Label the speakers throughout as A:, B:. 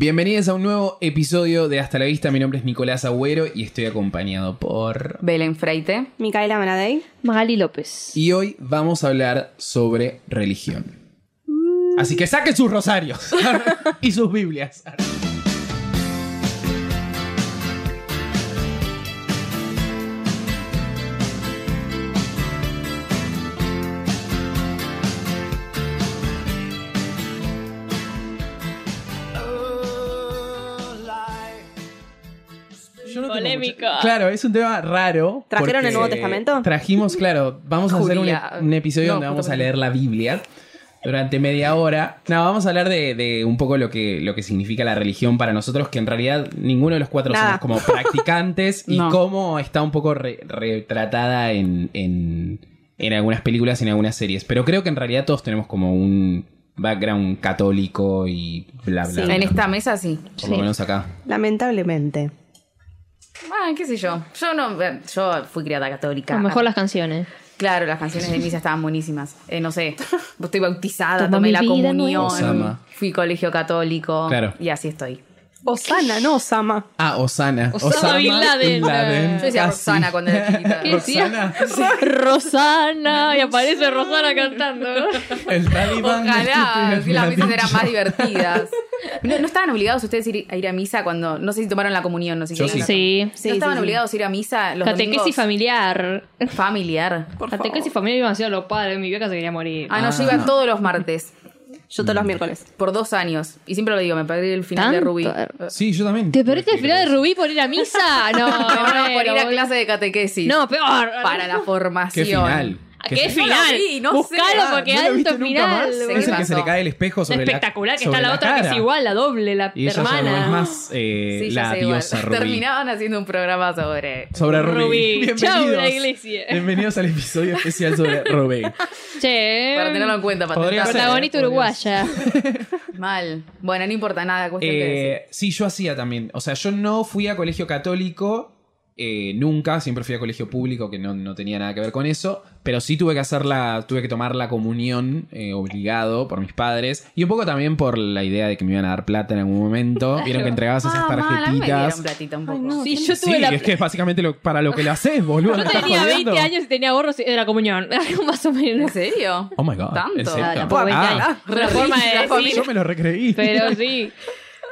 A: Bienvenidos a un nuevo episodio de Hasta la Vista. Mi nombre es Nicolás Agüero y estoy acompañado por.
B: Belén Freite.
C: Micaela Manadei.
D: Magali López.
A: Y hoy vamos a hablar sobre religión. Así que saquen sus rosarios y sus Biblias. Yo no tengo
D: Polémico.
A: mucho- Claro, es un tema raro.
C: ¿Trajeron el Nuevo Testamento?
A: Trajimos, claro. Vamos a hacer un, episodio
B: No,
A: donde vamos a leer la Biblia durante media hora. No, vamos a hablar de, de un poco lo que, lo que significa la religión para nosotros, que en realidad ninguno de los cuatro
C: Nada.
A: somos como practicantes y
B: No.
A: cómo está un poco re- retratada en, en, en algunas películas y en algunas series. Pero creo que en realidad todos tenemos como un background católico y bla, bla,
C: Sí.
A: bla.
B: En esta mesa sí.
A: Por lo menos acá.
C: Lamentablemente.
B: Ah, qué sé yo. Yo no, eh, yo fui criada católica.
D: A lo mejor las canciones.
B: Claro, las canciones de misa estaban buenísimas. Eh, no sé, estoy bautizada,
D: Toma
B: tomé la
D: vida
B: comunión,
A: Osama.
B: fui colegio católico
A: Claro.
B: y así estoy.
C: Osana, no Osama.
A: Ah, Osana.
D: Osama Bin Laden.
B: Yo decía
A: Casi.
B: Roxana cuando era chiquita.
D: ¿Qué decía?
A: Roxana.
D: Rosana. Y aparece Rosana cantando.
A: El talibán.
B: Ojalá, si las misas eran más
A: divertidas.
B: ¿No, no estaban obligados ustedes a ir, a ir a misa cuando, no sé si tomaron la comunión, no sé si
A: Yo sí.
B: la-
D: Sí.
B: ¿No
C: Sí,
B: estaban
C: sí, sí.
B: obligados a ir a misa los
D: Catequesis
B: domingos?
D: familiar.
B: familiar.
C: Por
D: Catequesis familiar iban a ser los padres. Mi vieja se quería morir.
B: Ah, no, yo
A: Ah.
B: iba todos los martes,
C: Yo todos los miércoles.
B: por dos años. Y siempre lo digo, me perdí el final de. Rubí.
A: Sí, yo también.
D: ¿Te perdiste el final de Rubí por ir a misa? No,
B: a
D: bueno,
B: por ir a clase de catequesis.
D: No, peor.
B: Para la formación.
A: ¿Qué final?
D: ¿A
A: ¿Qué
D: ¿Qué
A: final?
B: vi, no
D: Buscalo
B: sé. Ah,
D: porque
A: ¿No lo viste
D: alto final.
A: Es el que se le cae el espejo sobre la
D: Espectacular, que
A: sobre
D: está la, otra que es igual, la doble, la
A: Y
D: hermana.
A: es más eh,
B: Sí, ya
A: la
B: sé, igual.
A: diosa Rubí.
B: Terminaban haciendo un programa sobre.
A: Sobre Rubí.
D: Rubí.
A: Bienvenidos.
D: Chau, la iglesia.
A: Bienvenidos al episodio especial sobre Rubí.
D: Che.
B: Para tenerlo en cuenta, para.
D: Protagonista uruguaya.
B: Mal. Bueno, no importa nada, cuestión que decir.
A: Eh, sí, yo hacía también. O sea, yo no fui a colegio católico. Eh, nunca, siempre fui a colegio público que no, no tenía nada que ver con eso, pero sí tuve que hacer la, tuve que tomar la comunión eh, obligado por mis padres y un poco también por la idea de que me iban a dar plata en algún momento. Vieron que entregabas esas
B: Ah,
A: tarjetitas.
B: platita un poco.
C: Ay, no.
D: Sí, yo
A: Sí,
D: tuve la.
A: es que es básicamente lo- para lo que lo haces, boludo.
D: Yo
A: ¿me estás
D: tenía
A: jodiendo?
D: 20 años y tenía ahorros de la comunión. Algo más o
B: ¿En
D: menos.
B: serio?
A: Oh my god.
B: ¿Tanto?
A: ¿en serio?
D: Ah, tampoco 20
A: Ah,
D: forma de decir.
A: yo me lo recreí.
D: Pero sí.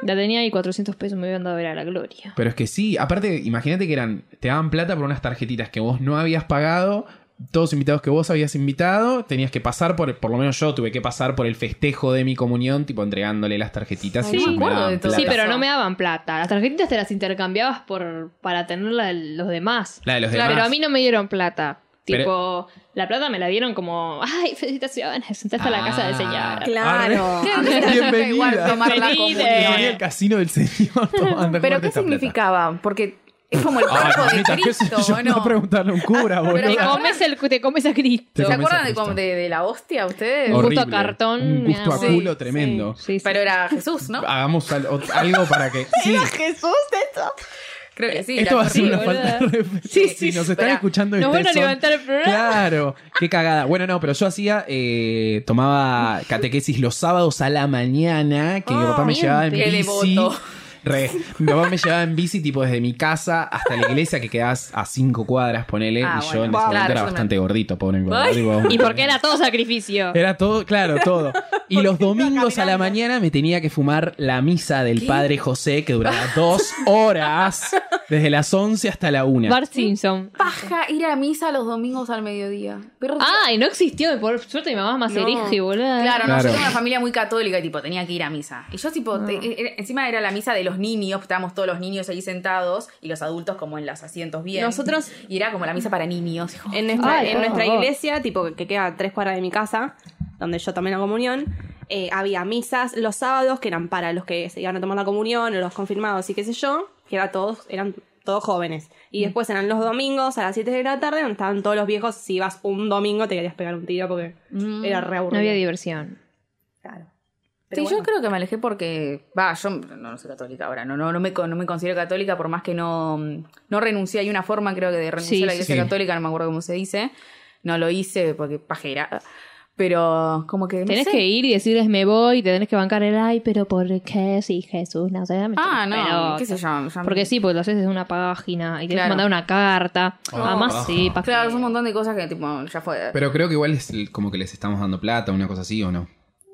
D: La tenía ahí 400 pesos, me habían dado a ver a la gloria.
A: Pero es que sí, aparte, imagínate que eran, te daban plata por unas tarjetitas que vos no habías pagado, todos invitados que vos habías invitado, tenías que pasar por, por lo menos yo tuve que pasar por el festejo de mi comunión, tipo entregándole las tarjetitas
B: Ay,
A: y
B: me
A: daban
B: de
A: plata.
D: Sí, pero no me daban plata. Las tarjetitas te las intercambiabas por para tenerla los demás.
A: La de los
B: Claro,
A: demás.
D: Pero a mí no me dieron plata.
A: Pero-
D: Tipo, la plata me la dieron como, ay, felicitaciones, sentaste a la casa del
A: Ah.
D: señor.
C: Claro.
B: ¿Qué? Igual
A: Bienvenida.
B: tomar la
A: el casino del señor tomando
B: ¿Pero qué
A: esta plata.
B: significaba? Porque es como el
A: Ay,
B: cuerpo de
A: ¿qué sé
B: Cristo,
A: yo?
B: ¿o
A: No
B: no?
A: preguntarle a un cura, boludo.
D: Te comes, el, te comes a Cristo.
A: Te
B: ¿Se acuerdan de,
A: Cristo.
B: de, de la hostia ustedes?
D: Horrible. gusto a cartón,
A: Un gusto a culo
C: Sí,
A: tremendo.
D: Sí, sí.
B: Pero era Jesús, ¿no?
A: Hagamos algo para que... Sí,
C: Jesús esto.
B: Creo que sí.
A: esto va a ser una falta de.
D: Sí,
A: Si nos están escuchando y
D: Nos van a levantar el programa.
A: Claro, qué cagada. Bueno, no, pero yo hacía, eh, tomaba catequesis los sábados a la mañana, que mi papá me llevaba en bici. Re. Mi papá me llevaba en bici tipo desde mi casa hasta la iglesia que quedabas a cinco cuadras, ponele.
B: Ah,
A: y yo
B: bueno.
A: en ese momento
B: Claro,
A: era bastante gordito, pobre.
B: Ay.
A: tipo,
D: Y porque era todo sacrificio.
A: Era todo, claro, todo. Y los domingos a la mañana me tenía que fumar la misa del padre José, que duraba dos horas, desde las 11 hasta la 1.
D: Bart Simpson.
B: Paja ir a misa los domingos al mediodía. Pero
D: Ah, y no existió. Por suerte mi mamá es más
C: No.
D: erige, boludo.
B: Claro, no,
A: Claro.
B: yo tengo una familia muy católica y tipo, tenía que ir a misa. Y yo tipo, te- era- encima era la misa de los niños, estábamos todos los niños ahí sentados y los adultos como en los asientos bien.
C: Nosotros-
B: Y era como la misa para niños. hijo.
C: En nuestra,
D: Ay,
C: en nuestra iglesia, tipo que queda a tres cuadras de mi casa, donde yo tomé la comunión, eh, había misas los sábados que eran para los que se iban a tomar la comunión o los confirmados y qué sé yo. que era todos, eran todos jóvenes. Y después eran los domingos a las 7 de la tarde, donde estaban todos los viejos. Si ibas un domingo te querías pegar un tiro porque era re
D: No había diversión.
C: Claro.
B: Sí, yo creo que me alejé porque. Va, yo no, no soy católica ahora. No, no, no, me, no me considero católica por más que no. No renuncié. Hay una forma, creo que, de renunciar
D: Sí,
B: a la iglesia
A: sí.
B: católica, no me acuerdo cómo se dice. No lo hice porque pajera. Pero como que. no
D: Tenés
B: sé.
D: que ir y decirles me voy, te tenés que bancar el ay, pero ¿por qué? Si Jesús no sé. me
B: Ah, no,
D: pelota.
B: qué sé yo. ya-
D: Porque sí, porque lo haces desde una página y tienes
B: Claro.
D: que mandar una carta.
A: Oh.
D: Además, sí, pa'
B: Claro, es un montón de cosas que, tipo, ya fue.
A: Pero creo que igual es el- como que les estamos dando plata, una cosa así, ¿o no?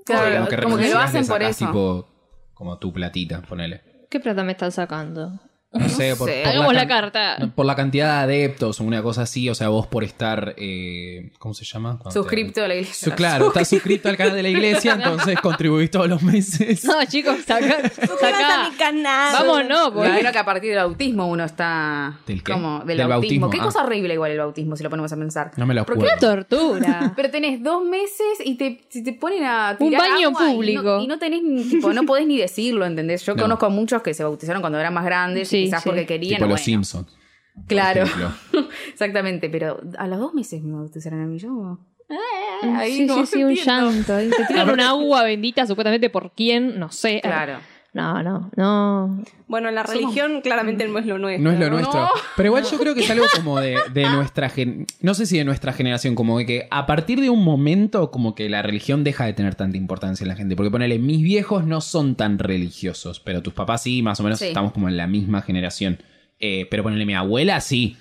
B: Claro,
A: sea,
B: como que lo hacen por eso.
A: tipo, como tu platita, ponele.
D: ¿Qué plata me están sacando?
A: No sé, por,
B: sé.
A: por
D: Hagamos la carta.
A: no, Por la cantidad de adeptos o una cosa así, o sea, vos por estar, eh, ¿cómo se llama? Cuando te-
B: Suscripto a la iglesia.
A: Su- claro, estás suscrito al canal de la iglesia, entonces contribuís todos los meses.
D: No, chicos, saca.
C: A
D: saca.
C: mi canal.
D: Vámonos,
B: Me
D: porque.
B: imagino que a partir del autismo uno está.
A: ¿Del qué?
B: como Del,
A: Del
B: bautismo.
A: bautismo,
B: Qué
A: ah.
B: cosa horrible igual el bautismo, si lo ponemos a pensar.
A: No me lo
B: ¿Por
A: acuerdo.
B: qué
D: Tortura.
B: Pero tenés dos meses y te, si te ponen a
D: Un baño
B: agua y
D: público.
B: no- Y no, tenés ni, tipo, no podés ni decirlo, ¿entendés? Yo
A: No.
B: conozco a muchos que se bautizaron cuando eran más grandes,
D: Sí,
B: quizás
D: sí.
B: porque querían.
A: Tipo
B: o
A: los
B: bueno.
A: Simpsons.
B: Claro. Exactamente, pero a los dos meses me bautizaron a mí. Yo. Ahí
D: sí, sí, sí, un
B: entiendo.
D: llanto. Y Te tiran un agua bendita, supuestamente por quién, no sé.
B: Claro.
D: No, no, no.
C: Bueno, la religión claramente no es lo nuestro.
A: No es lo nuestro. Pero igual yo creo que es algo como de, de nuestra gen- no sé si de nuestra generación, como de que a partir de un momento como que la religión deja de tener tanta importancia en la gente. Porque ponele, mis viejos no son tan religiosos, pero tus papás sí, más o menos
B: Sí.
A: estamos como en la misma generación. Eh, pero ponele, mi abuela sí.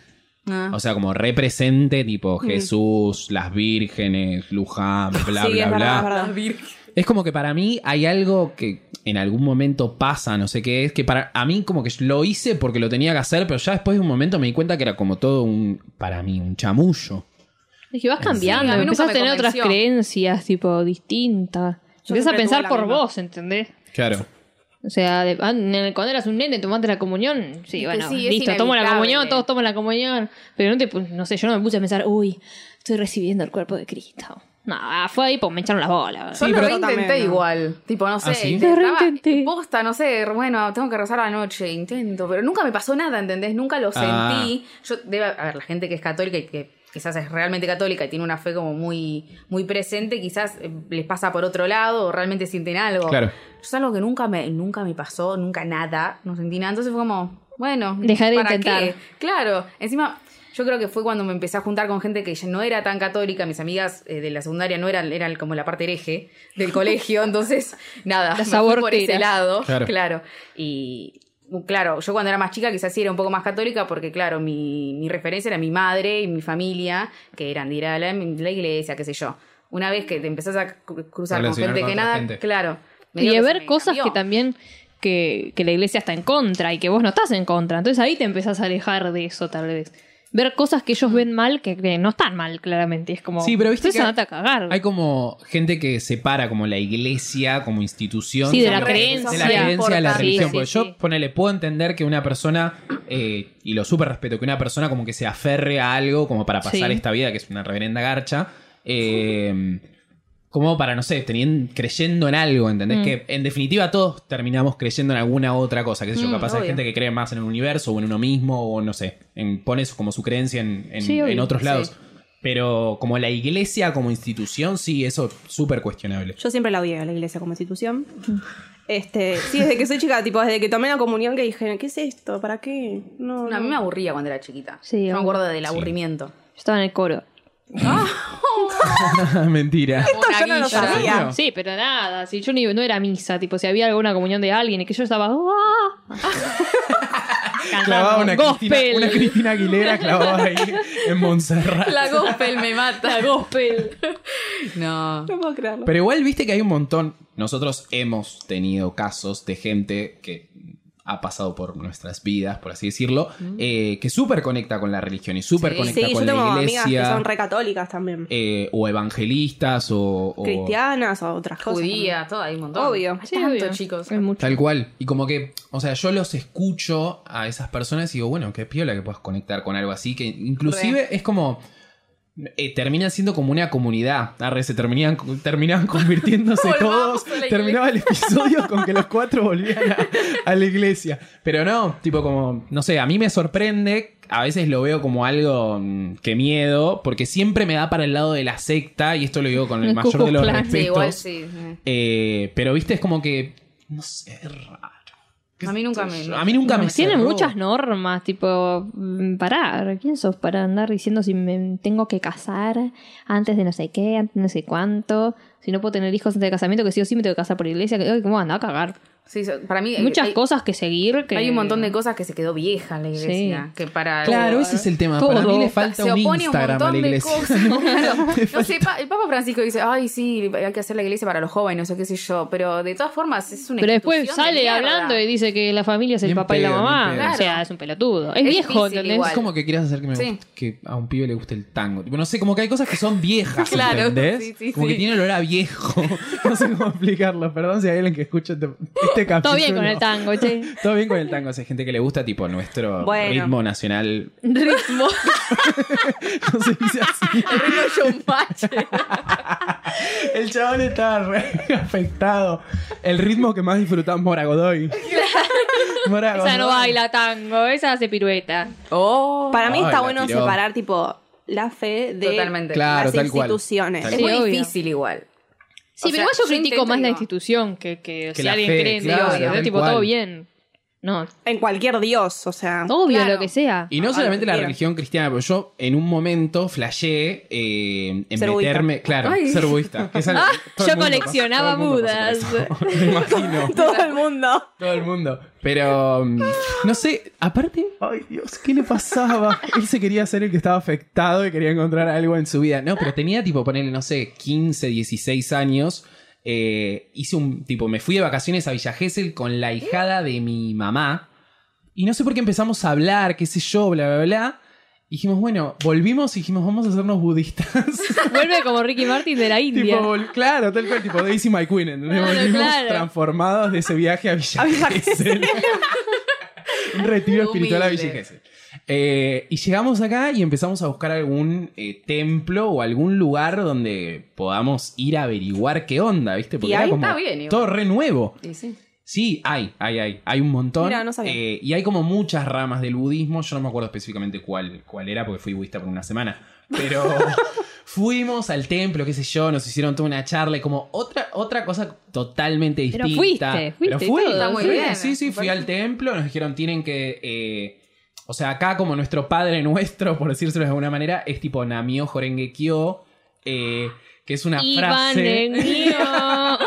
B: Ah.
A: O sea, como represente, tipo Jesús, las vírgenes, Luján, bla,
C: Sí,
A: bla,
C: es verdad,
A: bla.
C: verdad.
B: Las virgen.
A: Es como que para mí hay algo que en algún momento pasa, no sé qué es, que para a mí como que lo hice porque lo tenía que hacer, pero ya después de un momento me di cuenta que era como todo un, para mí, un chamullo.
D: Es que vas cambiando,
B: Sí, a
D: empezás a tener otras creencias, tipo, distintas.
C: Yo
D: Empiezas a pensar por
C: misma.
D: vos, ¿entendés?
A: Claro.
D: O sea, de- ah, en el- cuando eras un nene, tomaste la comunión. Sí,
B: que
D: bueno,
B: sí, es
D: listo, tomo la comunión, todos toman la comunión. Pero no te, no sé, yo no me puse a pensar, uy, estoy recibiendo el cuerpo de Cristo. No, fue ahí pues me echaron las bolas.
B: Yo
A: Sí,
B: lo
A: pero-
B: reintenté
C: También, ¿no?
B: igual. Tipo, no sé.
A: ¿Ah, sí?
B: intentaba-
D: Lo reintenté.
B: Posta, no sé. Bueno, tengo que rezar a la noche. Intento. Pero nunca me pasó nada, ¿entendés? Nunca lo
A: Ah.
B: sentí. Yo, debe, a ver, la gente que es católica y que quizás es realmente católica y tiene una fe como muy, muy presente, quizás eh, les pasa por otro lado o realmente sienten algo.
A: Claro.
B: Yo es algo que nunca me, nunca me pasó, nunca nada. No sentí nada. Entonces fue como, bueno.
D: Dejar de
B: ¿para
D: intentar.
B: qué? Claro. Encima. Yo creo que fue cuando me empecé a juntar con gente que ya no era tan católica, mis amigas eh, de la secundaria no eran, eran como la parte hereje del colegio, entonces nada,
D: Las
B: me fui por ese lado,
A: Claro.
B: claro. Y claro, yo cuando era más chica quizás sí era un poco más católica porque claro, mi, mi referencia era mi madre y mi familia, que eran de ir a la, la iglesia, qué sé yo. Una vez que te empezás a cru- cruzar con gente
A: con
B: que nada,
A: gente.
B: claro.
D: Y
B: se
D: ver cosas
B: cambió.
D: que también que, que la iglesia está en contra y que vos no estás en contra. Entonces ahí te empezás a alejar de eso tal vez. Ver cosas que ellos ven mal que, que no están mal, claramente. Es como.
A: Sí, pero viste que
D: andate a cagar.
A: Hay como gente que separa como la iglesia como institución
D: Sí, de la creencia.
A: de la creencia de la religión.
D: sí,
A: Porque
D: sí.
A: yo, ponele, puedo entender que una persona, eh, y lo súper respeto, que una persona como que se aferre a algo como para pasar esta vida, que es una reverenda garcha, eh, como para, no sé, teniendo, creyendo en algo, ¿entendés?
D: Mm.
A: Que en definitiva todos terminamos creyendo en alguna otra cosa, qué sé yo,
B: Mm,
A: capaz hay gente que cree más en el universo o en uno mismo, o no sé, en, pone como su creencia en, en-
D: Sí, obvio.
A: en otros
B: Sí.
A: lados. Pero como la iglesia como institución, sí, eso súper cuestionable.
C: Yo siempre la odié a la iglesia como institución. Este, sí, desde que soy chica, tipo, desde que tomé la comunión que dije, ¿qué es esto? ¿Para qué? No,
B: No, a mí me aburría cuando era chiquita.
D: Sí,
B: Yo me acuerdo del
A: Sí.
B: aburrimiento.
D: Yo estaba en el coro.
A: Mentira.
B: Una
C: yo no lo sabía.
D: Sí, pero nada, si yo ni, no era misa, tipo, si había alguna comunión de alguien y que yo estaba. ¡ah!
A: Clavaba una
D: gospel.
A: Cristina, una Cristina Aguilera clavaba ahí en Montserrat.
B: La gospel me mata.
D: La gospel.
B: No.
C: No puedo creerlo.
A: Pero igual viste que hay un montón. Nosotros hemos tenido casos de gente que ha pasado por nuestras vidas, por así decirlo, eh, que súper conecta con la religión y súper
B: Sí.
A: conecta
C: Sí, yo
A: con
C: tengo
A: la
C: amigas que
A: iglesia.
C: son re católicas también.
A: eh, o evangelistas o, o-
C: Cristianas o otras cosas.
B: Judía, todo, hay un montón.
C: Obvio.
B: Hay
D: Sí,
B: tanto,
D: obvio.
B: chicos.
D: Hay mucho.
A: Tal cual. Y como que, o sea, yo los escucho a esas personas y digo, bueno, qué piola que puedas conectar con algo así, que inclusive es como, eh, termina siendo como una comunidad. Arre, se terminan, terminaban convirtiéndose todos. Terminaba el episodio con que los cuatro volvían a, a la iglesia. Pero no, tipo como, no sé, a mí me sorprende. A veces lo veo como algo mm, que miedo, porque siempre me da para el lado de la secta, y esto lo digo con el mayor de los
D: Klan.
B: Sí,
A: respetos.
B: igual sí. sí.
A: Eh, pero viste, es como que. No sé, es raro. ¿Qué
B: A mí nunca me-?
A: A mí nunca me.
D: Tiene
A: cerró.
D: muchas normas, tipo, mm, parar. ¿Quién sos para andar diciendo si me tengo que casar antes de no sé qué, antes de no sé cuánto? Si no puedo tener hijos antes de casamiento, que sí o sí me tengo que casar por iglesia. Que, ¿Cómo anda a cagar?
B: Sí, so- para mí
D: Hay muchas
B: hay,
D: cosas que seguir. Que...
B: hay un montón de cosas que se quedó vieja en la iglesia. Que para
A: Claro, ese es el tema. Para mí le falta
B: se
A: un
B: opone un
A: Instagram a
B: montón
A: la
B: de
A: iglesia.
B: cosas. Claro. No sé, el Papa Francisco dice, ay, sí, hay que hacer la iglesia para los jóvenes, sé qué sé yo. Pero de todas formas es una
D: Pero después
B: de
D: sale hablando y dice que la familia es el
A: Bien
D: papá y la mamá. O sea, es un pelotudo. Es,
B: Es
D: viejo, ¿entendés?
B: igual.
A: Es como que quieras hacer que, me
B: Sí.
A: guste- que a un pibe le guste el tango. Tipo, no sé, como que hay cosas que son viejas,
B: Claro,
A: ¿entendés?
B: sí, sí,
A: como
B: sí.
A: que tiene olor a viejo. no sé cómo explicarlo. Perdón si hay alguien que escucha este, este capítulo.
D: Todo bien con el tango, che.
A: Todo bien con el tango. O sea, hay gente que le gusta, tipo, nuestro
C: Bueno.
A: ritmo nacional.
D: Ritmo.
A: No se dice así.
B: El ritmo showmatch.
A: El chabón estaba re afectado. El ritmo que más disfrutamos Mora Godoy. Mora
D: Esa no
A: Godoy.
D: baila tango, esa hace pirueta.
B: Oh.
C: Para mí está bueno
A: tiró.
C: separar, tipo, la fe de
B: Totalmente.
A: Claro,
C: las
A: tal cual.
C: instituciones.
A: Tal
B: Es
D: Sí,
B: muy
D: obvio.
B: difícil igual.
D: Sí,
B: O
D: pero
B: sea,
D: igual yo
B: yo
D: critico
B: intento
D: más la
B: digo-
D: institución que, que,
A: Que
D: si
A: la
D: alguien
A: fe,
D: cree en
A: claro,
D: Dios. Tipo,
A: cual.
D: todo bien. No,
C: En cualquier dios, o sea.
D: obvio
B: Claro.
D: lo que sea.
A: Y no
C: Ah,
A: solamente la religión cristiana, pero yo en un momento flashé eh, en
C: Ser budista.
A: meterme. Claro,
B: Ay.
A: ser budista. que todo
D: yo
A: mundo
D: coleccionaba Budas.
A: Me imagino.
C: Todo el mundo.
A: Todo el mundo. Pero, mm, no sé, aparte, ay Dios, ¿qué le pasaba? Él se quería ser el que estaba afectado y quería encontrar algo en su vida. No, pero tenía tipo, ponerle, no sé, 15, 16 años. Eh, hice un, tipo, me fui de vacaciones a Villa Gesell con la hijada de mi mamá. Y no sé por qué empezamos a hablar, qué sé yo, bla, bla, bla. Y dijimos, bueno, volvimos y dijimos, vamos a hacernos budistas.
D: Vuelve como Ricky Martin de la India.
A: tipo, claro, tal cual, tipo Daisy My Queen. Volvimos
D: claro.
A: transformados de ese viaje a Villa Gesell. Un retiro espiritual a. Villa Gesell. Eh, y llegamos acá y empezamos a buscar algún eh, templo o algún lugar donde podamos ir a averiguar qué onda, ¿viste? Porque
C: Y
A: era
C: ahí
A: como
B: está bien, igual.
A: todo re nuevo.
B: Sí, sí.
A: Sí, hay, hay, hay. Hay un montón.
C: No sabía.
A: Eh, y hay como muchas ramas del budismo. Yo no me acuerdo específicamente cuál, cuál era, porque fui budista por una semana. Pero fuimos al templo, qué sé yo, nos hicieron toda una charla y como otra, otra cosa totalmente
D: Pero
A: distinta.
D: fuiste, fuiste
A: Pero
D: y
A: fui,
D: todo.
B: Está muy
A: sí,
B: bien.
A: Sí, fui al templo, nos dijeron tienen que. eh, o sea, acá como nuestro padre nuestro, por decírselo de alguna manera, es tipo Namio Jorenge Kyo, eh, que es una frase.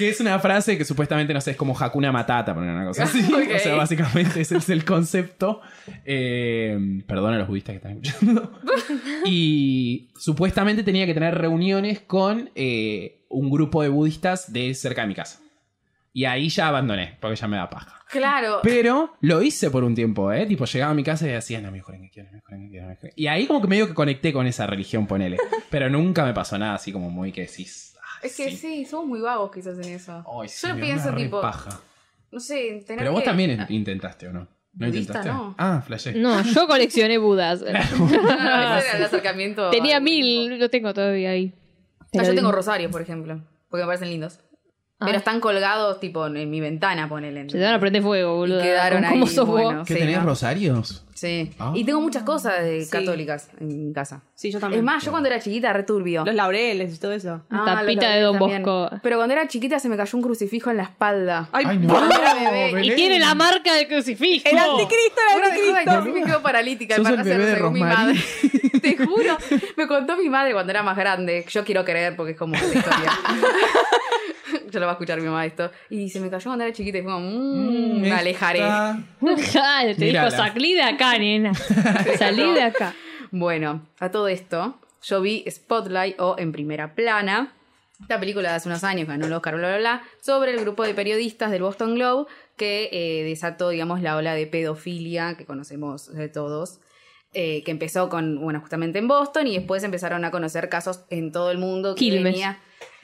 A: Que es una frase que supuestamente, no sé, es como Hakuna Matata, poner una cosa así. O sea, básicamente ese es el concepto. Eh, perdón a los budistas que están escuchando. y supuestamente tenía que tener reuniones con eh, un grupo de budistas de cerca de mi casa. Y ahí ya abandoné, porque ya me da paja.
B: Claro.
A: Pero lo hice por un tiempo, ¿eh? Tipo, llegaba a mi casa y decía, no, mejor en que quiero, mejor en que quiero, mejor en que-". Y ahí como que medio que conecté con esa religión, ponele. Pero nunca me pasó nada así como muy que decís. "Ah,
B: Es que sí, somos muy vagos quizás en eso.
A: Ay, sí,
B: Yo
A: me
B: pienso tipo,
A: paja.
B: no sé, tener
A: Pero vos
B: que-
A: también in- intentaste, ¿o no? ¿No
B: Budista,
A: intentaste?
B: no.
A: Ah, flashé.
D: No, yo coleccioné Budas.
B: No, no, ese era el acercamiento.
D: Tenía mil, lo tengo todavía ahí.
B: Ah, yo tengo rosarios, por ejemplo, porque me parecen lindos. Pero
D: Ah.
B: están colgados tipo en mi ventana, ponele.
D: Se te van a prender fuego, boludo.
B: Y quedaron
D: ¿Cómo
B: ahí,
D: sos vos?
B: bueno.
A: ¿Qué
B: Sí,
A: tenés
B: ¿no?
A: rosarios?
B: Sí.
A: Ah.
B: Y tengo muchas cosas de
C: Sí.
B: católicas en mi casa.
C: Sí, yo también.
B: Es más, yo cuando era chiquita, returbio.
C: Los laureles y todo eso.
B: Ah,
D: Tapita de Don Bosco.
B: Pero cuando era chiquita se me cayó un crucifijo en la espalda.
C: Ay,
A: Ay, no.
B: Bebé.
D: Y tiene la marca del crucifijo.
C: El anticristo, el
B: Una
C: anticristo.
B: que sí me quedo paralítica.
A: Sos
B: al
A: el bebé de
B: mi madre. Te juro. Me contó mi madre cuando era más grande. Yo quiero creer porque es como la historia. Yo lo va a escuchar mi mamá esto. Y se me cayó cuando era chiquita y fue como, mmm, me alejaré.
D: Te dijo, salí de acá, nena. Salí de acá.
B: Bueno, a todo esto, yo vi Spotlight o En Primera Plana, esta película de hace unos años ganó el Oscar, bla, bla, bla, sobre el grupo de periodistas del Boston Globe que eh, desató, digamos, la ola de pedofilia que conocemos de todos. eh, que empezó con, bueno, justamente en Boston y después empezaron a conocer casos en todo el mundo. Que
D: Quilmes.
B: venía-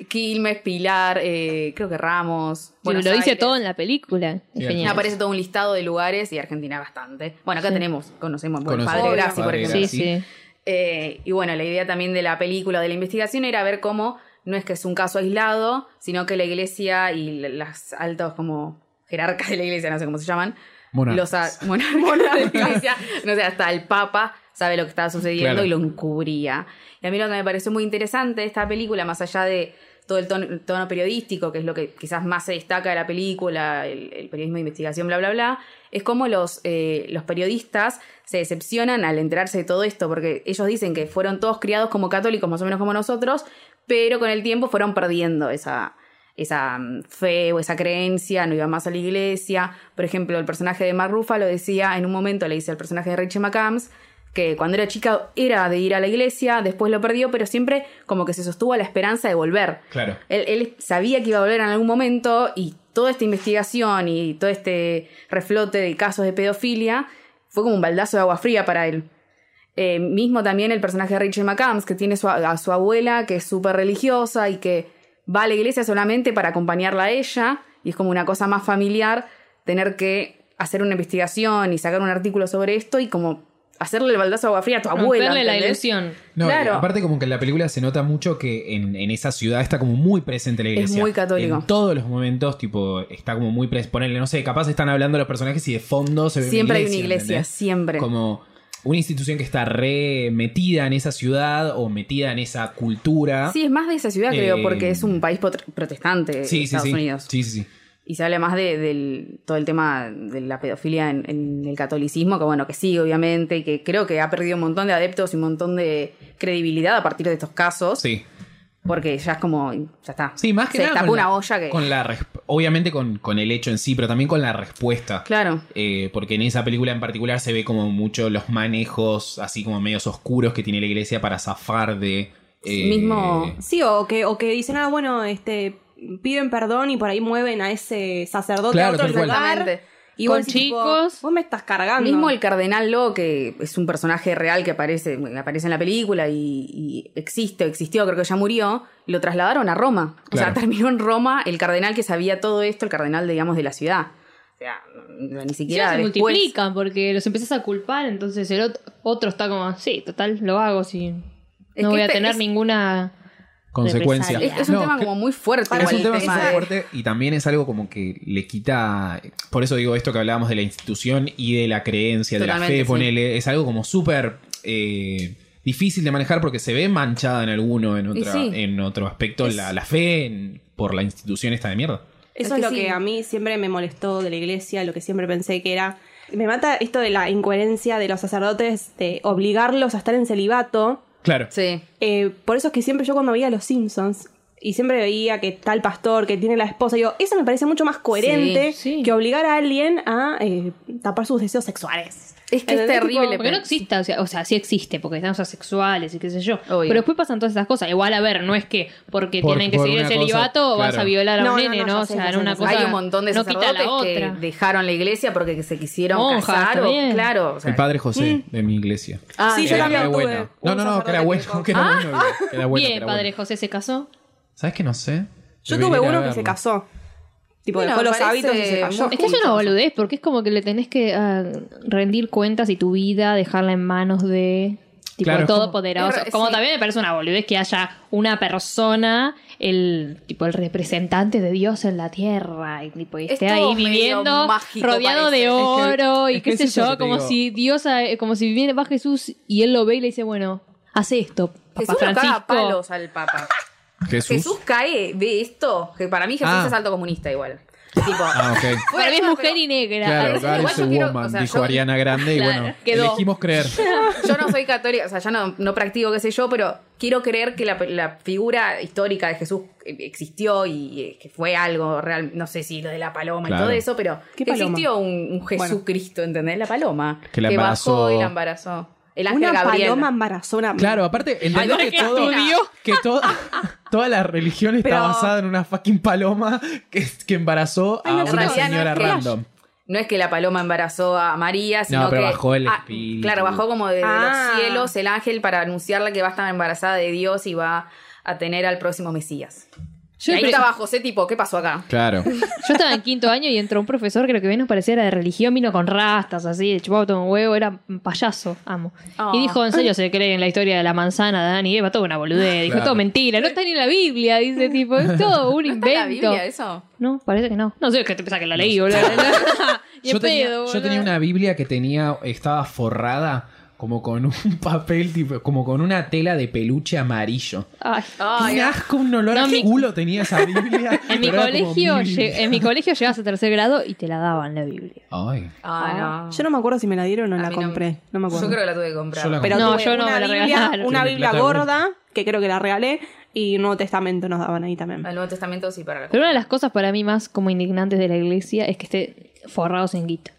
B: Quilmes, Pilar, eh, creo que Ramos.
D: Sí,
B: Buenos
D: lo dice todo en la película. Genial.
B: Aparece todo un listado de lugares y Argentina bastante. Bueno, acá
D: Sí.
B: tenemos, conocemos, bueno. Padre Graci, por ejemplo.
D: Sí, sí.
B: Eh, y bueno, la idea también de la película, de la investigación, era ver cómo no es que es un caso aislado, sino que la iglesia y las altos como jerarcas de la iglesia, no sé cómo se llaman,
A: Monarcas.
B: los monarcas de la iglesia, no sé, hasta el papa sabe lo que estaba sucediendo
A: Claro.
B: y lo encubría. Y a mí lo que me pareció muy interesante de esta película, más allá de todo el tono, tono periodístico, que es lo que quizás más se destaca de la película, el, el periodismo de investigación, bla, bla, bla, es como los, eh, los periodistas se decepcionan al enterarse de todo esto, porque ellos dicen que fueron todos criados como católicos, más o menos como nosotros, pero con el tiempo fueron perdiendo esa, esa mm, fe o esa creencia, no iban más a la iglesia. Por ejemplo, el personaje de Mark Ruffalo decía, en un momento le dice al personaje de Rachel McAdams, que cuando era chica era de ir a la iglesia, después lo perdió, pero siempre como que se sostuvo a la esperanza de volver.
A: Claro.
B: Él, él sabía que iba a volver en algún momento y toda esta investigación y todo este reflote de casos de pedofilia fue como un baldazo de agua fría para él. Eh, mismo también el personaje de Rachel McAdams, que tiene su- a su abuela, que es súper religiosa y que va a la iglesia solamente para acompañarla a ella, y es como una cosa más familiar tener que hacer una investigación y sacar un artículo sobre esto y como hacerle el baldazo de agua fría a tu abuela.
D: Romperle la ilusión.
A: No,
B: Claro.
A: aparte como que en la película se nota mucho que en, en esa ciudad está como muy presente la iglesia.
B: muy católico.
A: En todos los momentos, tipo, está como muy presente. Ponerle, no sé, capaz están hablando los personajes y de fondo se ve
B: Siempre
A: una
B: hay una iglesia,
A: ¿entendés?
B: siempre.
A: Como una institución que está re metida en esa ciudad o metida en esa cultura.
B: Sí, es más de esa ciudad, creo,
A: Eh,
B: porque es un país protestante,
A: sí, sí,
B: Estados
A: sí.
B: Unidos.
A: Sí, sí, sí.
B: Y se habla más de, del todo el tema de la pedofilia en, en el catolicismo, que bueno, que sí, obviamente, y que creo que ha perdido un montón de adeptos y un montón de credibilidad a partir de estos casos.
A: Sí.
B: Porque ya es como, ya está.
A: Sí, más que
B: Se
A: nada con
B: una
A: la-
B: olla que...
A: con la resp- obviamente con, con el hecho en sí, pero también con la respuesta.
B: Claro.
A: Eh, porque en esa película en particular se ve como mucho los manejos así como medios oscuros que tiene la iglesia para zafar de... eh,
B: Mismo-
C: Sí, o que, o que dicen, ah, bueno, este piden perdón y por ahí mueven a ese sacerdote
A: Claro,
C: a otro lugar. Y
D: Con
C: vos decís, tipo,
D: chicos.
C: vos me estás cargando.
B: Mismo el cardenal Lo, que es un personaje real que aparece, que aparece en la película y, y existe, existió, creo que ya murió, lo trasladaron a Roma. O sea, terminó en Roma el cardenal que sabía todo esto, el cardenal, digamos, de la ciudad. O sea, ni
D: Ya
B: siquiera
D: se
B: después...
D: multiplican porque los empezás a culpar, entonces el ot- otro está como, sí, total, lo hago si
B: Es
D: no
B: que
D: voy a
B: este
D: tener
B: es-
D: ninguna
A: consecuencia.
B: Es, es un
A: No,
B: tema
A: que-
B: como muy fuerte.
A: es un tema
B: tema
A: súper fuerte y también es algo como que le quita. Por eso digo esto que hablábamos de la institución y de la creencia, de la fe,
B: sí.
A: ponele. Es algo como súper eh, difícil de manejar porque se ve manchada en alguno, en, otra,
B: sí.
A: en otro aspecto,
B: Es-
A: la, la fe en- por la institución esta de mierda.
C: Eso
B: Es
C: es,
B: que
C: lo
B: sí.
C: que a mí siempre me molestó de la iglesia, lo que siempre pensé que era. Me mata esto de la incoherencia de los sacerdotes, de obligarlos a estar en celibato.
A: Claro.
B: Sí.
C: Eh, por eso es que siempre yo cuando veía Los Simpsons y siempre veía que tal pastor que tiene la esposa, digo, eso me parece mucho más coherente
D: Sí, sí.
C: que obligar a alguien a eh, tapar sus deseos sexuales.
B: Es que es terrible.
C: Tipo,
D: Porque no exista, o sea, o sea, sí existe, porque están sexuales y qué sé yo.
B: Obvio.
D: Pero después pasan todas esas cosas. Igual, a ver, no es que porque
A: Por-
D: tienen que
A: por
D: seguir el
A: cosa,
D: celibato vas
A: claro.
D: a violar a
C: No,
D: un
C: no,
D: nene,
C: no,
D: ¿no?
C: ya
D: O sea,
C: sé,
D: una cosa.
B: Hay un montón de
D: no
B: sacerdotes
D: la
B: que dejaron la iglesia porque se quisieron
D: Monjas,
B: casar. o- claro. o sea,
A: El padre José de mi iglesia.
B: ah,
C: Sí, yo
A: Era
C: también
A: re
C: tuve
A: bueno. No, no, no, que era bueno,
C: que-
A: era bueno. Era
D: Bien,
A: era
D: padre. José se casó.
A: ¿Sabes que no sé?
C: Yo tuve uno que se casó. Tipo,
B: Bueno,
C: dejó los hábitos y se cayó.
D: Es que es una boludez, porque es como que le tenés que ah, rendir cuentas y tu vida, dejarla en manos de tipo
A: Claro, como-
D: todopoderoso. Como
B: sí.
D: también me parece una boludez que haya una persona, el tipo el representante de Dios en la tierra, y tipo y
B: Es
D: esté ahí viviendo
B: mágico,
D: rodeado de oro
A: Es
D: y qué sé yo, como
A: digo.
D: si Dios, eh, como si viene va Jesús y él lo ve y le dice, bueno, hace esto, Papá
B: Jesús lo caga a
D: Francisco.
B: palos al Papa.
A: Jesús.
B: Jesús cae, ve esto, que para mí Jesús
A: Ah.
B: es alto comunista igual. Tipo,
A: Ah, ok.
D: Para mí es mujer
B: pero-
D: y negra.
A: Claro,
B: Igual
A: God
B: yo
A: is a
B: quiero-
A: woman,
B: o sea,
A: dijo
B: yo-
A: Ariana Grande y bueno,
D: quedó.
A: elegimos creer.
B: yo no soy católica, o sea, ya no, no practico, qué sé yo, pero quiero creer que la, la figura histórica de Jesús existió y eh, que fue algo real, no sé si lo de la paloma
A: Claro.
B: y todo eso, pero
C: ¿Qué
B: que
C: paloma?
B: existió un, un Jesucristo, ¿entendés? La paloma.
A: Que la embarazó.
B: bajó y la embarazó. El ángel
C: Una
B: Gabriel.
C: paloma embarazó una.
A: Claro, aparte, entendés
B: Ay,
A: que todo, que to- toda la religión está
C: Pero-
A: basada en una fucking paloma que, que embarazó
C: Ay, no,
A: a
C: en
A: una
B: realidad no
A: señora
B: es que-
A: random.
B: No es que la paloma embarazó a María, sino
A: pero
B: que.
A: bajó el
B: ah,
A: espíritu.
B: claro, bajó como de, de
C: Ah.
B: los cielos el ángel para anunciarle que va a estar embarazada de Dios y va a tener al próximo Mesías. Y ahí estaba José tipo, ¿qué pasó acá?
A: Claro.
D: Yo estaba en quinto año y entró un profesor que lo que menos parecía era de religión, vino con rastas, así, de chupado todo un huevo, era un payaso, amo.
B: Oh.
D: Y dijo, en serio, se cree en la historia de la manzana de Adán y Eva, todo una boludez. Dijo,
A: Claro.
D: todo mentira, no está ni en la Biblia, dice tipo, es todo un
B: ¿No está en la
D: invento.
B: Biblia eso?
D: No, parece que no. No sé, es que te pensás que la leí, boludo.
A: yo,
D: en
A: tenía,
D: pedo,
A: yo tenía una Biblia que tenía, estaba forrada como con un papel, tipo, como con una tela de peluche amarillo.
D: Ay.
B: Ay,
A: un asco, un olor
D: No,
A: a
D: mi-
A: culo tenía esa Biblia.
D: En mi colegio,
A: mi Biblia.
D: en mi colegio llegabas a tercer grado y te la daban la Biblia.
A: Ay.
B: Ah, no.
C: Yo no me acuerdo si me la dieron o
B: A
C: la
B: no-
C: compré. No me acuerdo.
B: Yo creo que la tuve que comprar.
A: Yo la
C: Pero
D: No,
C: tuve
D: yo no,
C: una
D: me la
C: Biblia, una Biblia gorda, que creo que la regalé, y un Nuevo Testamento nos daban ahí también.
B: El Nuevo Testamento sí para la
D: Pero una de las cosas para mí más como indignantes de la iglesia es que esté forrados en guita.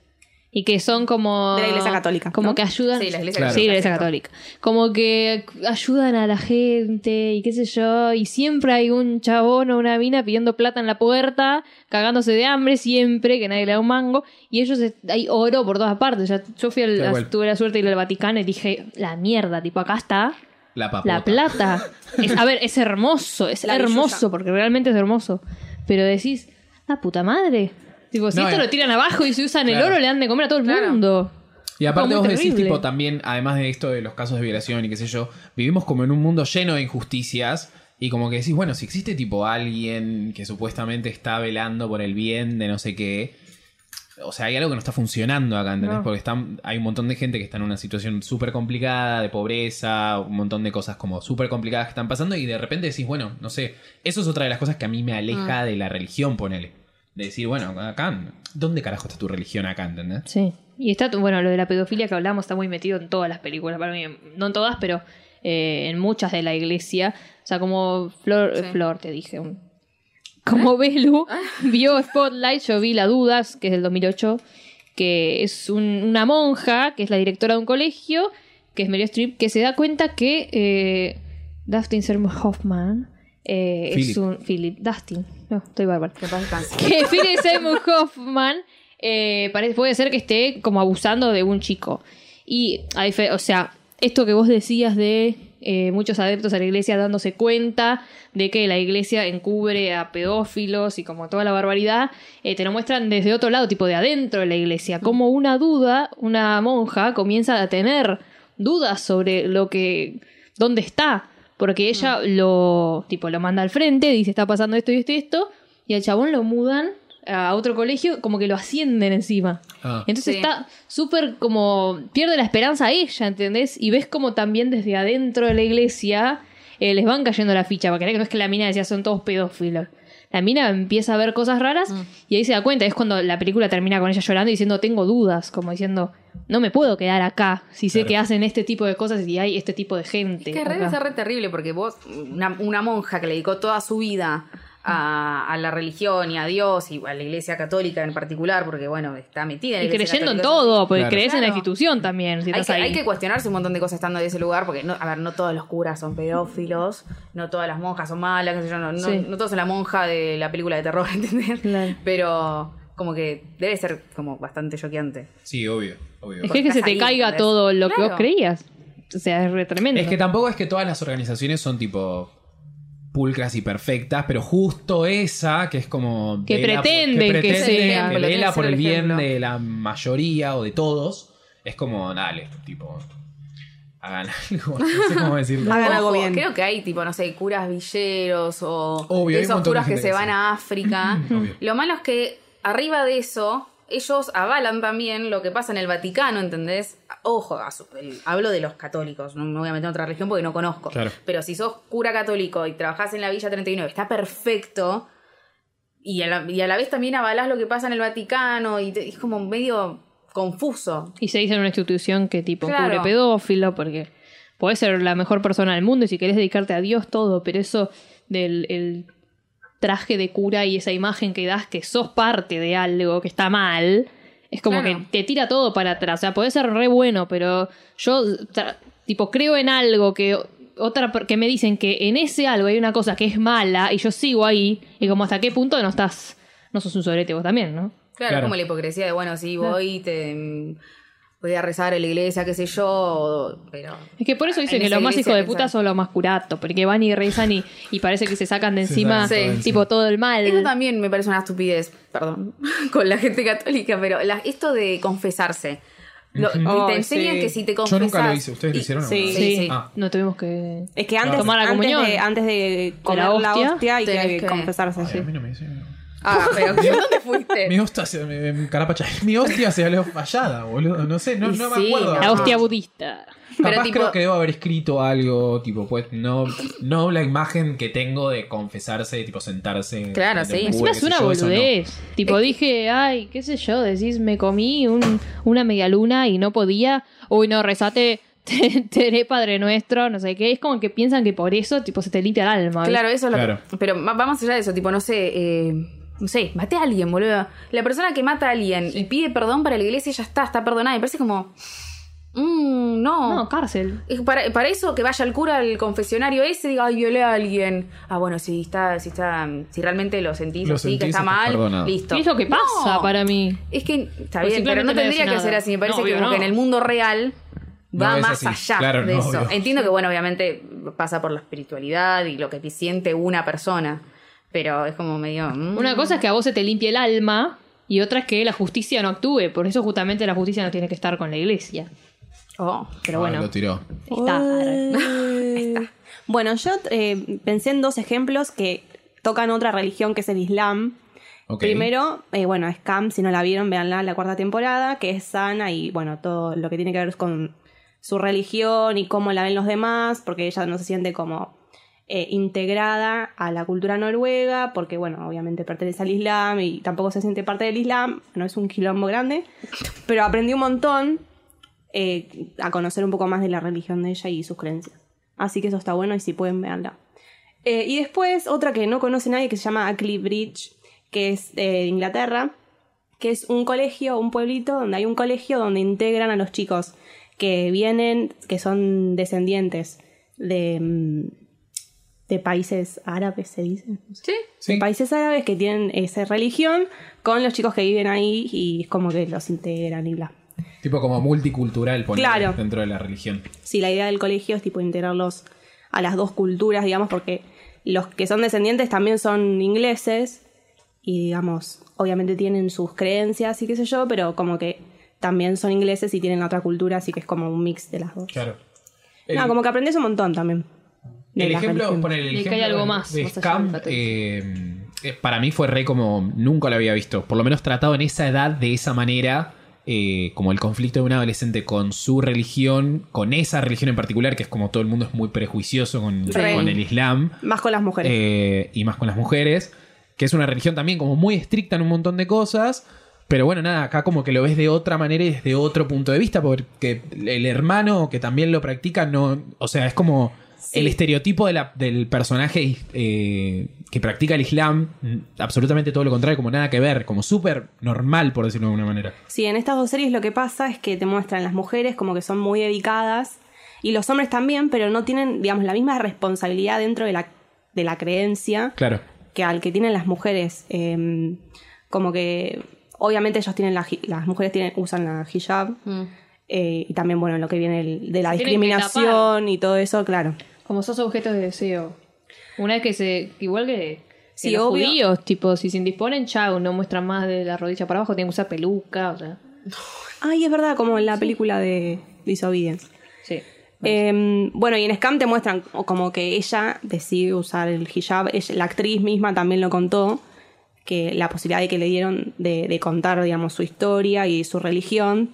D: Y que son como...
C: De la iglesia católica,
D: Como
C: ¿no?
D: que ayudan...
B: Sí, la iglesia
A: Claro.
D: Sí, la iglesia católica. Como que ayudan a la gente y qué sé yo. Y siempre hay un chabón o una mina pidiendo plata en la puerta, cagándose de hambre siempre, que nadie le da un mango. Y ellos, hay oro por todas partes. Ya, yo fui al, tuve la suerte de ir al Vaticano y dije, la mierda, tipo, acá está
A: La
D: la plata. Es- a ver, es hermoso, es
C: La
D: hermoso, porque realmente es hermoso. Pero decís, la puta madre. Tipo, si
A: No,
D: esto
A: eh.
D: lo tiran abajo y si usan el oro, le dan de comer a todo el
B: Claro.
D: mundo.
A: Y aparte vos
D: muy
A: decís,
D: terrible.
A: tipo, también, además de esto de los casos de violación y qué sé yo, vivimos como en un mundo lleno de injusticias y como que decís, bueno, si existe tipo alguien que supuestamente está velando por el bien de no sé qué, o sea, hay algo que no está funcionando acá, ¿entendés?
D: No.
A: Porque están, hay un montón de gente que está en una situación súper complicada, de pobreza, un montón de cosas como súper complicadas que están pasando y de repente decís, bueno, no sé, eso es otra de las cosas que a mí me aleja de la religión, ponele. De decir, bueno, acá, ¿dónde carajo está tu religión acá, ¿entendés?
D: Sí. Y está, bueno, lo de la pedofilia que hablamos está muy metido en todas las películas, para mí, no en todas, pero eh, en muchas de la iglesia. O sea, como Flor,
B: Sí.
D: Flor te dije, un- como Belu vio Spotlight, yo vi La Dudas, que es del 2008, que es un- una monja, que es la directora de un colegio, que es Meryl Streep, que se da cuenta que eh, Dustin Hoffman eh, es un... Philip, Dustin, no, estoy bárbaro
B: Que
D: que Philip Seymour Hoffman eh, parece, puede ser que esté como abusando de un chico. Y, o sea, esto que vos decías de eh, muchos adeptos a la iglesia dándose cuenta de que la iglesia encubre a pedófilos y como toda la barbaridad, eh, te lo muestran desde otro lado, tipo de adentro de la iglesia. Como una duda, una monja comienza a tener dudas sobre lo que, dónde está. Porque ella lo, tipo, lo manda al frente, dice está pasando esto y esto y esto, y al chabón lo mudan a otro colegio, como que lo ascienden encima.
A: Ah.
D: Entonces
B: Sí.
D: está súper como. pierde la esperanza a ella, ¿entendés? Y ves como también desde adentro de la iglesia eh, les van cayendo la ficha, porque no es que la mina decía son todos pedófilos. La mina empieza a ver cosas raras y ahí se da cuenta. Es cuando la película termina con ella llorando y diciendo tengo dudas, como diciendo no me puedo quedar acá si sé
A: Claro.
D: que hacen este tipo de cosas y hay este tipo de gente.
B: Es que debe ser re terrible porque vos, una, una monja que le dedicó toda su vida a, a la religión y a Dios y a la iglesia católica en particular, porque bueno, está metida en la
D: Y
B: iglesia
D: creyendo en todo, porque
A: Claro.
D: crees en la institución también. Si
B: Hay
D: estás
B: que,
D: ahí.
B: hay que cuestionarse un montón de cosas estando en ese lugar, porque no, a ver, no todos los curas son pedófilos, no todas las monjas son malas, qué sé yo, no, no,
D: Sí.
B: no todos son la monja de la película de terror, ¿entendés?
D: Claro.
B: Pero como que debe ser como bastante choqueante.
A: Sí, obvio, obvio.
D: Es que, es que se te
B: ahí,
D: caiga todo lo que vos creías. O sea, es re tremendo.
A: Es que tampoco es que todas las organizaciones son tipo pulcras y perfectas, pero justo esa que es como
D: Que pretenden que
A: pretende
D: sea.
A: que vela por
B: el
A: bien
B: ejemplo.
A: de la mayoría o de todos, es como dale, tipo hagan algo, no sé cómo decirlo.
C: Hagan algo bien.
B: Creo que hay tipo, no sé, curas villeros o
A: Obvio,
B: esos curas que se van a África.
A: Obvio.
B: Lo malo es que arriba de eso, ellos avalan también lo que pasa en el Vaticano, ¿entendés? Ojo, hablo de los católicos, no me voy a meter en otra religión porque no conozco.
A: Claro.
B: Pero si sos cura católico y trabajás en la Villa 39, está perfecto. Y a la, y a la vez también avalás lo que pasa en el Vaticano y te- es como medio confuso.
D: Y se dice en una institución que tipo
B: Claro.
D: cubre pedófilo, porque podés ser la mejor persona del mundo y si querés dedicarte a Dios todo, pero eso del el traje de cura y esa imagen que das que sos parte de algo que está mal, es como
B: Claro.
D: que te tira todo para atrás. O sea, podés ser re bueno, pero yo tipo creo en algo que otra que me dicen que en ese algo hay una cosa que es mala y yo sigo ahí y como hasta qué punto no estás no sos un sobrete vos también, ¿no?
B: Claro,
A: Claro.
B: como la hipocresía de, bueno, sí, voy y te, mm, podía rezar en la iglesia, qué sé yo, pero...
D: Es que por eso dicen
B: En
D: que los más hijos de puta son los más curatos, porque van y rezan y, y parece que se sacan de encima, tipo todo el mal.
B: Eso también me parece una estupidez, perdón, con la gente católica, pero la- esto de confesarse. Lo-
C: Ay,
B: te enseñan
C: sí.
B: que si te
A: Yo
B: confesas...
A: nunca lo hice. ¿Ustedes lo hicieron
C: sí.
B: Sí, sí.
A: Ah.
D: No tuvimos que...
C: Es que antes,
D: Tomar la
C: antes,
D: comunión.
C: de, antes de comer
D: la
C: la
D: hostia,
C: hay que, confesarse.
A: Ay,
C: sí.
A: a mí no me dicen.
B: Ah, pero ¿dónde fuiste?
A: Mi hostia se me, me- carapacha. Mi hostia se salió fallada, boludo. No sé, no, no me
B: sí,
A: acuerdo.
B: no.
D: La hostia budista.
B: Pero
A: Capaz
B: tipo-
A: creo que debo haber escrito algo, tipo, pues, no, no la imagen que tengo de confesarse, tipo, sentarse.
B: Claro, sí.
A: un
D: Encima es una
A: yo, eso no.
D: boludez. Tipo, dije, ay, qué sé yo, decís, me comí un- una media luna y no podía. Uy, no, rezate, te, te haré Padre Nuestro, no sé qué. Es como que piensan que por eso, tipo, se te limpia el alma. ¿viste?
B: Claro, eso es lo
A: Claro.
B: que... Pero ma- vamos allá de eso, tipo, no sé... eh, no sé, maté a alguien, boludo. La persona que mata a alguien y pide perdón para la iglesia ya está, está perdonada. Me parece como... mm, no.
D: No, cárcel.
B: Para, para eso que vaya el cura al confesionario ese y diga, ay, violé a alguien. Ah, bueno, si está, si está, si realmente lo sentís
A: Lo
B: así,
A: sentís,
B: que está mal,
A: perdonado.
B: listo.
D: ¿Qué es lo que pasa
B: No.
D: para mí?
B: Es que está
D: Pues
B: bien, pero no tendría que ser así. Me parece
D: No,
B: que en el mundo real va
A: No
B: más
A: así.
B: allá
A: Claro,
B: de
A: no,
B: eso.
A: obvio.
B: Entiendo que, bueno, obviamente pasa por la espiritualidad y lo que siente una persona. Pero es como medio. mm.
D: Una cosa es que a vos se te limpie el alma y otra es que la justicia no actúe. Por eso justamente la justicia no tiene que estar con la iglesia.
B: Oh.
D: Pero
A: Ah,
D: bueno,
A: lo tiró.
D: está.
C: Eh, Bueno, yo eh, pensé en dos ejemplos que tocan otra religión que es el Islam. Primero, eh, bueno, Scam, si no la vieron, véanla la cuarta temporada, que es sana y bueno, todo lo que tiene que ver con su religión y cómo la ven los demás, porque ella no se siente como eh, integrada a la cultura noruega, porque bueno, obviamente pertenece al Islam y tampoco se siente parte del Islam, no es un quilombo grande, pero aprendí un montón eh, a conocer un poco más de la religión de ella y sus creencias. Así que eso está bueno y si pueden, verla. y después otra que no conoce nadie que se llama Ackley Bridge, que es eh, de Inglaterra, que es un colegio, un pueblito donde hay un colegio donde integran a los chicos que vienen, que son descendientes de, mm, de países árabes, se dice. No sé.
B: Sí.
A: Sí.
C: De países árabes que tienen esa religión con los chicos que viven ahí y es como que los integran y bla.
A: Tipo como multicultural, poner
C: Claro.
A: dentro de la religión.
C: Sí, la idea del colegio es tipo integrarlos a las dos culturas, digamos, porque los que son descendientes también son ingleses y, digamos, obviamente tienen sus creencias y qué sé yo, pero como que también son ingleses y tienen otra cultura, así que es como un mix de las dos.
A: Claro.
C: No,
A: El-
C: como que aprendes un montón también.
A: El ejemplo, poner el
D: Y que
A: ejemplo
D: hay algo
A: de-
D: más,
A: de Scam, eh, eh, para mí fue re como nunca lo había visto. Por lo menos tratado en esa edad, de esa manera, eh, como el conflicto de un adolescente con su religión, con esa religión en particular, que es como todo el mundo es muy prejuicioso con, con el Islam,
C: Más con las mujeres.
A: eh, y más con las mujeres, que es una religión también como muy estricta en un montón de cosas. Pero bueno, nada, acá como que lo ves de otra manera y desde otro punto de vista, porque el hermano que también lo practica, no. O sea, es como
C: Sí.
A: el estereotipo de la- del personaje eh, que practica el Islam, mm, absolutamente todo lo contrario, como nada que ver, como súper normal, por decirlo de alguna manera.
C: Sí, en estas dos series lo que pasa es que te muestran las mujeres como que son muy dedicadas y los hombres también, pero no tienen, digamos, la misma responsabilidad dentro de la, de la creencia
A: Claro.
C: que al que tienen las mujeres. Eh, como que, obviamente ellos tienen la, las mujeres tienen, usan la hijab
B: Mm.
C: Eh, y también, bueno, lo que viene el- de la
D: Se
C: discriminación y todo eso, claro.
D: Como sos objeto de deseo. Una vez que se. Igual que. que
C: Sí,
D: los
C: obvio.
D: judíos, tipo, si se indisponen, chau, no muestran más de la rodilla para abajo, tienen que usar peluca, o sea.
C: Ay, es verdad, como en la película de Disobedience.
D: Sí.
C: Eh, bueno, y en Scam te muestran o- como que ella decide usar el hijab. Ella- la actriz misma también lo contó, que la posibilidad de que le dieron de, de contar, digamos, su historia y su religión.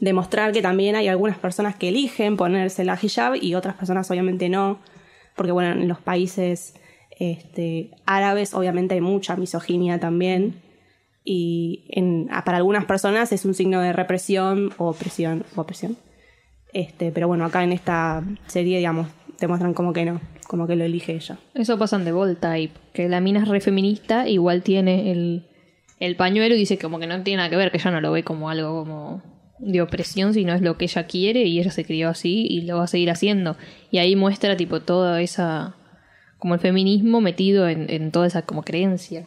C: Demostrar que también hay algunas personas que eligen ponerse la hijab y otras personas obviamente no. Porque bueno, en los países este, árabes obviamente hay mucha misoginia también. Y en- para algunas personas es un signo de represión o opresión. O opresión. Este, pero bueno, acá en esta serie, digamos, te muestran como que no, como que lo elige ella.
D: Eso pasa en The Bold que la mina es re feminista, igual tiene el, el pañuelo y dice como que no tiene nada que ver, que ella no lo ve como algo como de opresión, sino es lo que ella quiere y ella se crió así y lo va a seguir haciendo. Y ahí muestra tipo toda esa, como el feminismo metido en, en toda esa como creencia.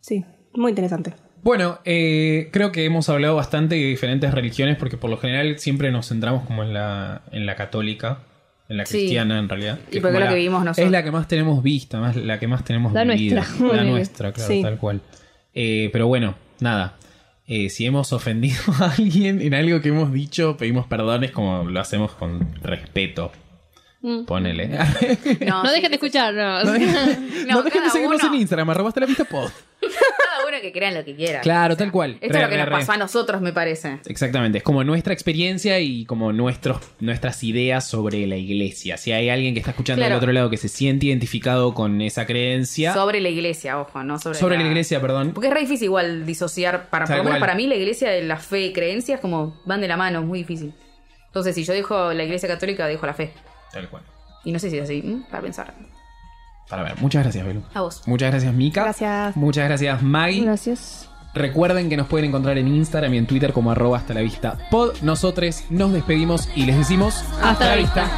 C: Sí, muy interesante.
A: Bueno, eh, creo que hemos hablado bastante de diferentes religiones porque por lo general siempre nos centramos como en la, en la católica, en la
B: Sí.
A: cristiana en realidad.
B: Y
A: es
B: porque es la que vivimos nosotros.
A: Es la que más tenemos vista, más, la que más tenemos
D: La
A: vivida.
D: nuestra.
A: La nuestra, claro,
C: Sí.
A: tal cual. Eh, pero bueno, nada. Eh, si hemos ofendido a alguien en algo que hemos dicho, pedimos perdones como lo hacemos con respeto.
D: Mm.
A: Ponele.
D: No,
B: sí,
D: dejen de escucharnos.
A: no dejen,
B: No,
A: no dejen de seguirnos
B: uno-
A: en Instagram, arroba hasta la vista pod.
B: Que crean lo que quiera.
A: Claro, tal cual.
B: Esto
A: Re,
B: es lo que
A: re,
B: nos
A: re.
B: pasó a nosotros, me parece.
A: Exactamente, es como nuestra experiencia y como nuestros, nuestras ideas sobre la iglesia. Si hay alguien que está escuchando
B: Claro.
A: del otro lado que se siente identificado con esa creencia,
B: Sobre la iglesia, ojo, no sobre,
A: sobre la iglesia, perdón,
B: Porque es re difícil igual disociar, para, por lo menos para mí la iglesia, la fe y creencias como van de la mano, es muy difícil. Entonces, si yo dijo la iglesia católica, dijo la fe.
A: tal cual.
B: Y no sé si es así, ¿m? para pensar.
A: Para ver, muchas gracias, Belu.
B: A vos.
A: Muchas gracias, Mika.
C: Gracias.
A: Muchas gracias, Maggie.
D: Gracias.
A: Recuerden que nos pueden encontrar en Instagram y en Twitter como arroba hasta la vista pod. Nosotros nos despedimos y les decimos
D: Hasta la vista.